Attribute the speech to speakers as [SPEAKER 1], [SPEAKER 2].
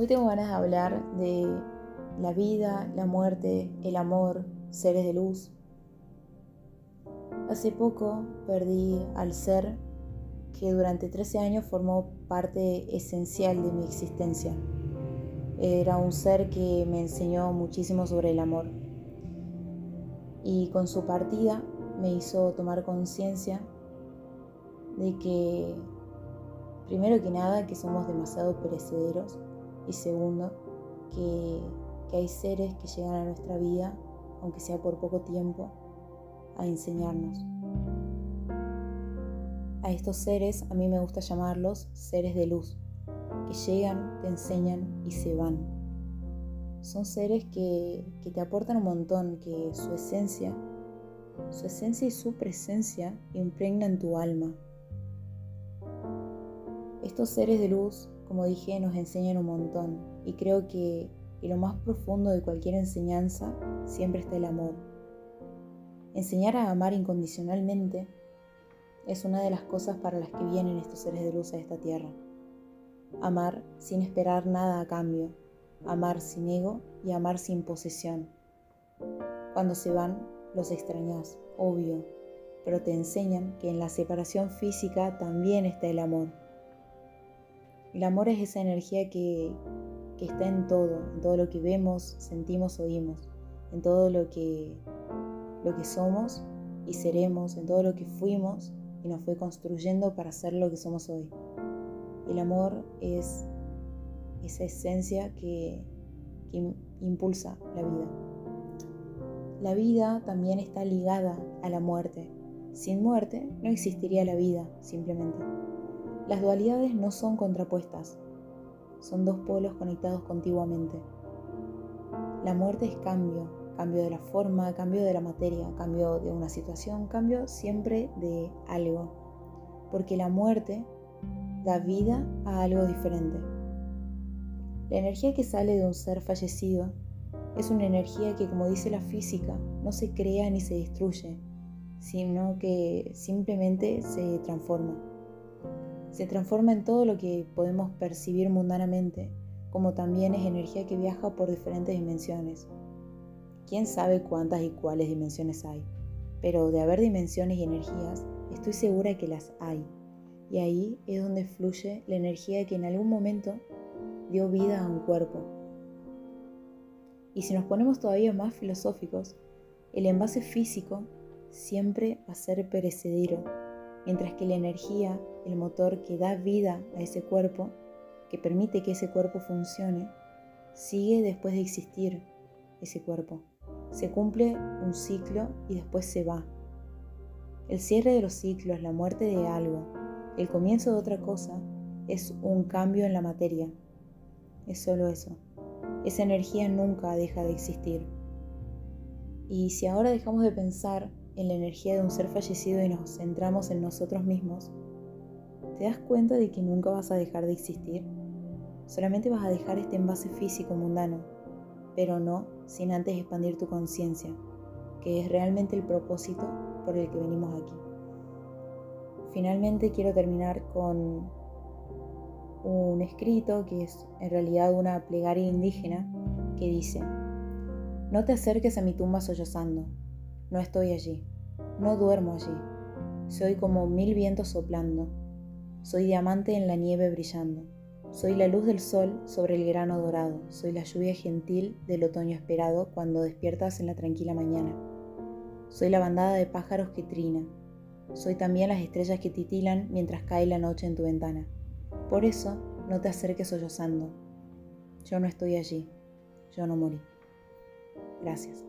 [SPEAKER 1] Hoy tengo ganas de hablar de la vida, la muerte, el amor, seres de luz. Hace poco perdí al ser que durante 13 años formó parte esencial de mi existencia. Era un ser que me enseñó muchísimo sobre el amor. Y con su partida me hizo tomar conciencia de que, primero que nada, que somos demasiado perecederos y segundo, que, que hay seres que llegan a nuestra vida, aunque sea por poco tiempo, a enseñarnos. A estos seres a mí me gusta llamarlos seres de luz, que llegan, te enseñan y se van. Son seres que, que te aportan un montón, que su esencia, su esencia y su presencia impregnan tu alma, estos seres de luz, como dije, nos enseñan un montón y creo que en lo más profundo de cualquier enseñanza siempre está el amor. Enseñar a amar incondicionalmente es una de las cosas para las que vienen estos seres de luz a esta tierra. Amar sin esperar nada a cambio, amar sin ego y amar sin posesión. Cuando se van, los extrañas, obvio, pero te enseñan que en la separación física también está el amor el amor es esa energía que, está en todo, en todo lo que vemos, sentimos, oímos, en todo lo que, lo que somos y seremos, en todo lo que fuimos y nos fue construyendo para ser lo que somos hoy. El amor es esa esencia que, que impulsa la vida. La vida también está ligada a la muerte. Sin muerte no existiría la vida, simplemente. Las dualidades no son contrapuestas, son dos polos conectados contiguamente. La muerte es cambio, cambio de la forma, cambio de la materia, cambio de una situación, cambio siempre de algo, porque la muerte da vida a algo diferente. La energía que sale de un ser fallecido es una energía que, como dice la física, no se crea ni se destruye, sino que simplemente se transforma se transforma en todo lo que podemos percibir mundanamente, como también es energía que viaja por diferentes dimensiones. ¿Quién sabe cuántas y cuáles dimensiones hay? Pero de haber dimensiones y energías, estoy segura que las hay. Y ahí es donde fluye la energía que en algún momento dio vida a un cuerpo. Y si nos ponemos todavía más filosóficos, el envase físico siempre va a ser perecedero, mientras que la energía, el motor que da vida a ese cuerpo, que permite que ese cuerpo funcione, sigue después de existir ese cuerpo. Se cumple un ciclo y después se va. El cierre de los ciclos, la muerte de algo, el comienzo de otra cosa, es un cambio en la materia. Es solo eso. Esa energía nunca deja de existir. Y si ahora dejamos de pensar en la energía de un ser fallecido y nos centramos en nosotros mismos, ¿te das cuenta de que nunca vas a dejar de existir? Solamente vas a dejar este envase físico mundano, pero no sin antes expandir tu conciencia, que es realmente el propósito por el que venimos aquí. Finalmente quiero terminar con un escrito que es en realidad una plegaria indígena que dice, no te acerques a mi tumba sollozando, no estoy allí, no duermo allí. Soy como mil vientos soplando. Soy diamante en la nieve brillando. Soy la luz del sol sobre el grano dorado. Soy la lluvia gentil del otoño esperado cuando despiertas en la tranquila mañana. Soy la bandada de pájaros que trina. Soy también las estrellas que titilan mientras cae la noche en tu ventana. Por eso no te acerques sollozando. Yo no estoy allí. Yo no morí. Gracias.